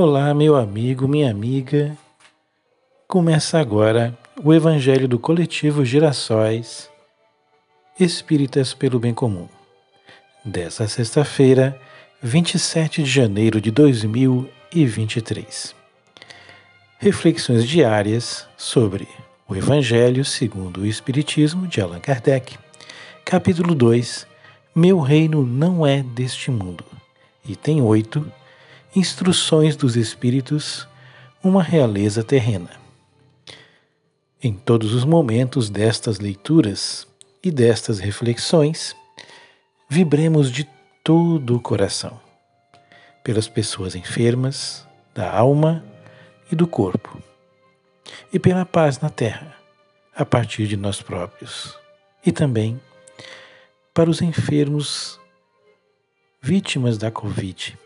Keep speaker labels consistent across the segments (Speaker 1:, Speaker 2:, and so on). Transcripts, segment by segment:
Speaker 1: Olá, meu amigo, minha amiga. Começa agora o Evangelho do Coletivo Girassóis Espíritas pelo Bem Comum, dessa sexta-feira, 27 de janeiro de 2023. Reflexões diárias sobre o Evangelho segundo o Espiritismo de Allan Kardec, capítulo 2 Meu reino não é deste mundo, item 8 Instruções dos Espíritos, uma realeza terrena. Em todos os momentos destas leituras e destas reflexões, vibremos de todo o coração, pelas pessoas enfermas, da alma e do corpo, e pela paz na terra, a partir de nós próprios, e também para os enfermos vítimas da Covid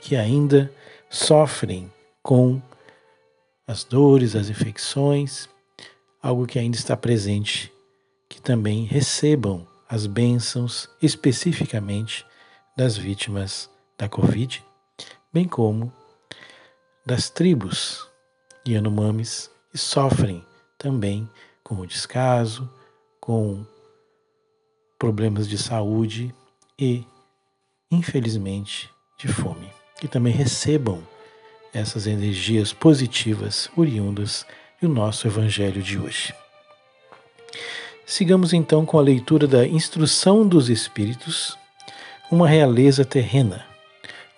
Speaker 1: que ainda sofrem com as dores, as infecções, algo que ainda está presente, que também recebam as bênçãos especificamente das vítimas da Covid, bem como das tribos Yanomamis que sofrem também com o descaso, com problemas de saúde e, infelizmente, de fome que também recebam essas energias positivas oriundas do nosso Evangelho de hoje. Sigamos então com a leitura da Instrução dos Espíritos, uma realeza terrena,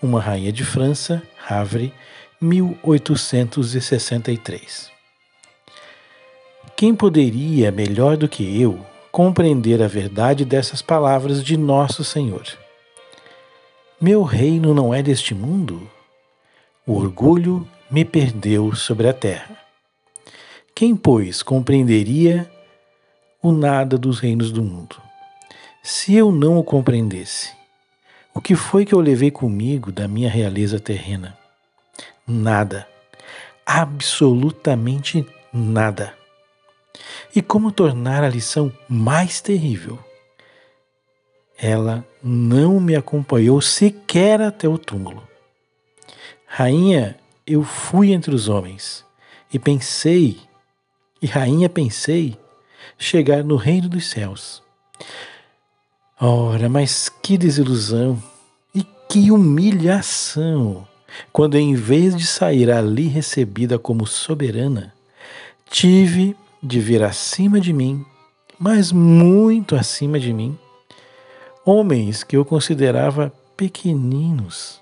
Speaker 1: uma rainha de França, Havre, 1863. Quem poderia, melhor do que eu, compreender a verdade dessas palavras de Nosso Senhor? Meu reino não é deste mundo? O orgulho me perdeu sobre a terra. Quem, pois, compreenderia o nada dos reinos do mundo? Se eu não o compreendesse, o que foi que eu levei comigo da minha realeza terrena? Nada. Absolutamente nada. E como tornar a lição mais terrível? Ela não me acompanhou sequer até o túmulo. Rainha, eu fui entre os homens e pensei, e rainha pensei, chegar no reino dos céus. Ora, mas que desilusão e que humilhação! Quando em vez de sair ali recebida como soberana, tive de vir acima de mim, mas muito acima de mim, homens que eu considerava pequeninos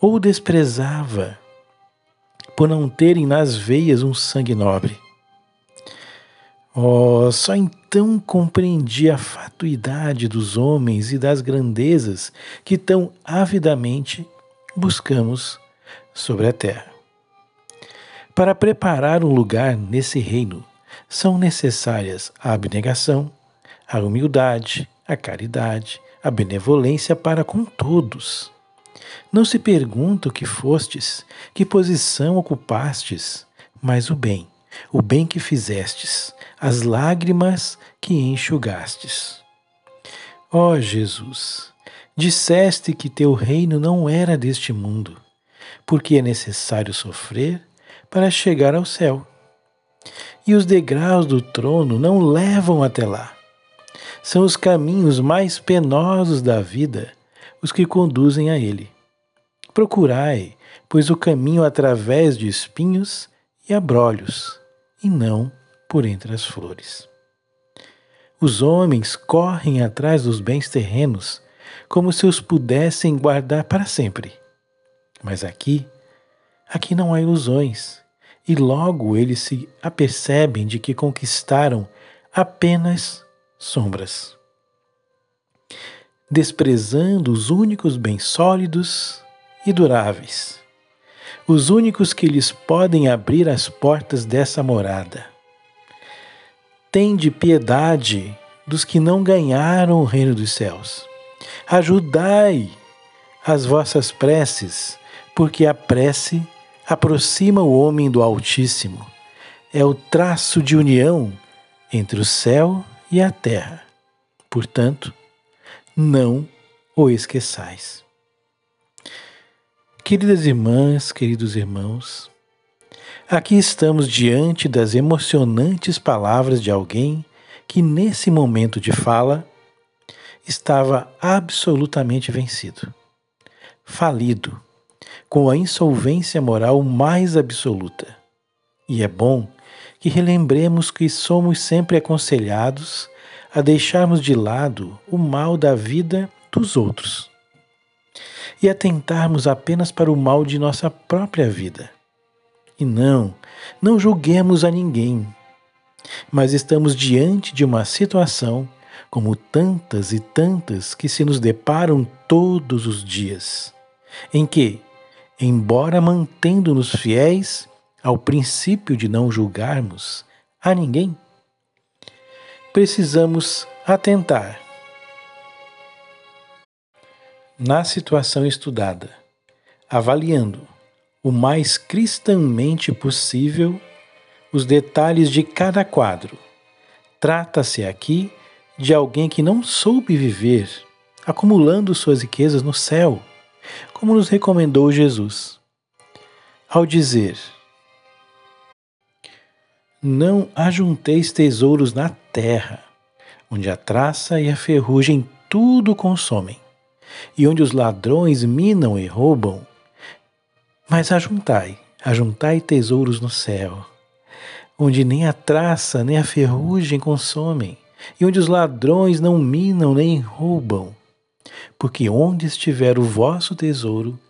Speaker 1: ou desprezava por não terem nas veias um sangue nobre. Oh, só então compreendi a fatuidade dos homens e das grandezas que tão avidamente buscamos sobre a terra. Para preparar um lugar nesse reino, são necessárias a abnegação, a humildade, a caridade, a benevolência para com todos. Não se pergunta o que fostes, que posição ocupastes, mas o bem, o bem que fizestes, as lágrimas que enxugastes. Ó oh, Jesus, disseste que teu reino não era deste mundo, porque é necessário sofrer para chegar ao céu. E os degraus do trono não levam até lá são os caminhos mais penosos da vida os que conduzem a ele. Procurai, pois, o caminho através de espinhos e abrolhos, e não por entre as flores. Os homens correm atrás dos bens terrenos como se os pudessem guardar para sempre. Mas aqui, aqui não há ilusões, e logo eles se apercebem de que conquistaram apenas sombras, desprezando os únicos bens sólidos e duráveis, os únicos que lhes podem abrir as portas dessa morada. Tende piedade dos que não ganharam o reino dos céus. Ajudai as vossas preces, porque a prece aproxima o homem do Altíssimo. É o traço de união entre o céu e a terra. Portanto, não o esqueçais. Queridas irmãs, queridos irmãos, aqui estamos diante das emocionantes palavras de alguém que, nesse momento de fala, estava absolutamente vencido, falido, com a insolvência moral mais absoluta. E é bom que relembremos que somos sempre aconselhados a deixarmos de lado o mal da vida dos outros e atentarmos apenas para o mal de nossa própria vida. E não, não julguemos a ninguém, mas estamos diante de uma situação, como tantas e tantas que se nos deparam todos os dias, em que, embora mantendo-nos fiéis ao princípio de não julgarmos a ninguém, precisamos atentar na situação estudada, avaliando o mais cristãmente possível os detalhes de cada quadro. Trata-se aqui de alguém que não soube viver, acumulando suas riquezas no céu, como nos recomendou Jesus. Ao dizer: Não ajunteis tesouros na terra, onde a traça e a ferrugem tudo consomem e onde os ladrões minam e roubam. Mas ajuntai, ajuntai tesouros no céu, onde nem a traça nem a ferrugem consomem, e onde os ladrões não minam nem roubam. Porque onde estiver o vosso tesouro,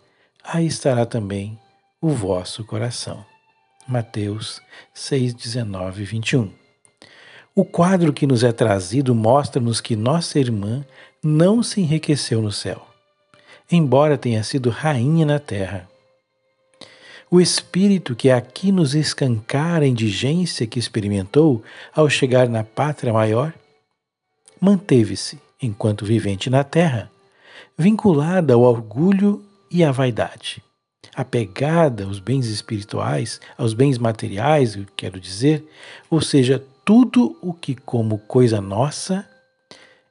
Speaker 1: aí estará também o vosso coração. Mateus 6, 19 e 21. O quadro que nos é trazido mostra-nos que nossa irmã não se enriqueceu no céu, embora tenha sido rainha na terra. O espírito que aqui nos escancara a indigência que experimentou ao chegar na pátria maior, manteve-se, enquanto vivente na terra, vinculada ao orgulho e à vaidade, apegada aos bens espirituais, aos bens materiais, quero dizer, ou seja, tudo o que, como coisa nossa,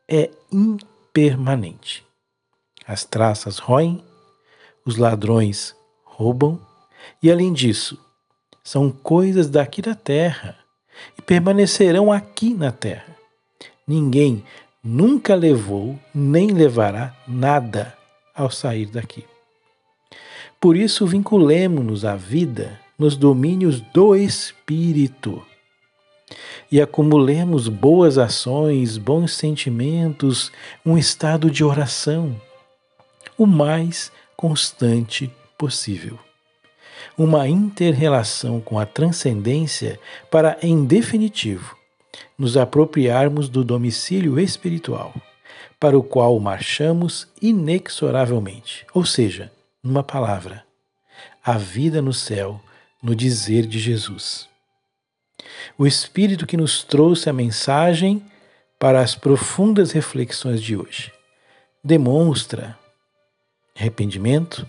Speaker 1: é impermanente. As traças roem, os ladrões roubam, e além disso, são coisas daqui da terra e permanecerão aqui na terra. Ninguém nunca levou nem levará nada ao sair daqui. Por isso, vinculemos-nos à vida nos domínios do Espírito e acumulemos boas ações, bons sentimentos, um estado de oração o mais constante possível. Uma inter-relação com a transcendência para, em definitivo, nos apropriarmos do domicílio espiritual, para o qual marchamos inexoravelmente, ou seja, numa palavra, a vida no céu, no dizer de Jesus o Espírito que nos trouxe a mensagem para as profundas reflexões de hoje. Demonstra arrependimento,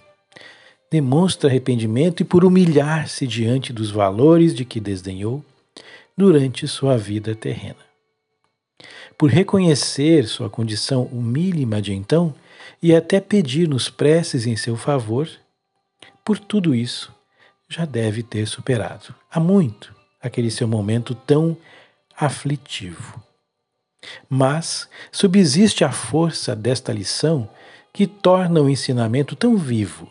Speaker 1: demonstra arrependimento e por humilhar-se diante dos valores de que desdenhou durante sua vida terrena. Por reconhecer sua condição humílima de então e até pedir-nos preces em seu favor, por tudo isso já deve ter superado há muito aquele seu momento tão aflitivo. Mas subsiste a força desta lição que torna o ensinamento tão vivo,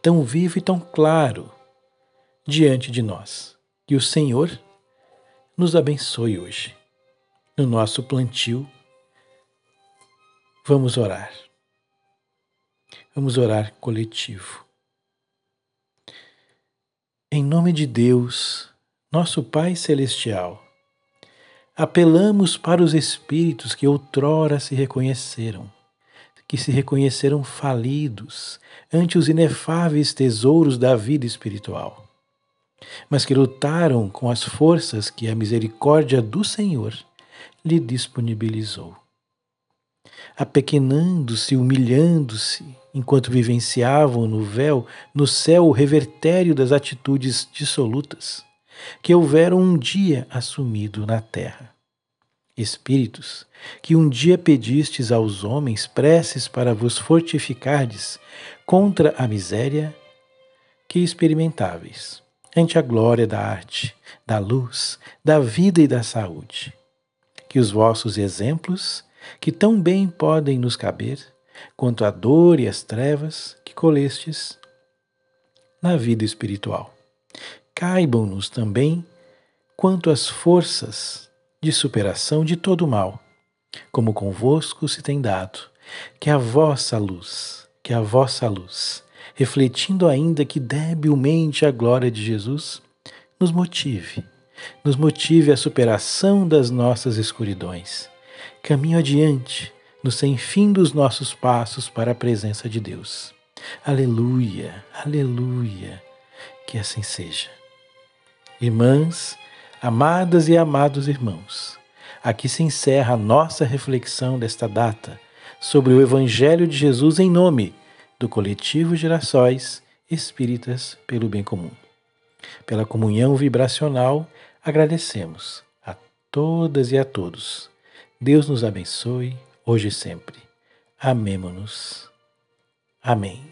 Speaker 1: tão vivo e tão claro diante de nós. Que o Senhor nos abençoe hoje. No nosso plantio, vamos orar. Vamos orar coletivo. Em nome de Deus, nosso Pai Celestial, apelamos para os espíritos que outrora se reconheceram, que se reconheceram falidos ante os inefáveis tesouros da vida espiritual, mas que lutaram com as forças que a misericórdia do Senhor lhe disponibilizou. Apequenando-se, humilhando-se, enquanto vivenciavam no véu, no céu, o revertério das atitudes dissolutas que houveram um dia assumido na terra. Espíritos, que um dia pedistes aos homens preces para vos fortificardes contra a miséria que experimentáveis, ante a glória da arte, da luz, da vida e da saúde. Que os vossos exemplos, que tão bem podem nos caber, quanto a dor e as trevas que colestes na vida espiritual, caibam-nos também quanto às forças de superação de todo o mal, como convosco se tem dado, que a vossa luz, que a vossa luz, refletindo ainda que debilmente a glória de Jesus, nos motive, nos motive à superação das nossas escuridões. Caminho adiante, no sem fim dos nossos passos para a presença de Deus. Aleluia, aleluia, que assim seja. Irmãs, amadas e amados irmãos, aqui se encerra a nossa reflexão desta data sobre o Evangelho de Jesus em nome do coletivo Gerações Espíritas pelo Bem Comum. Pela comunhão vibracional, agradecemos a todas e a todos. Deus nos abençoe hoje e sempre. Amemo-nos. Amém.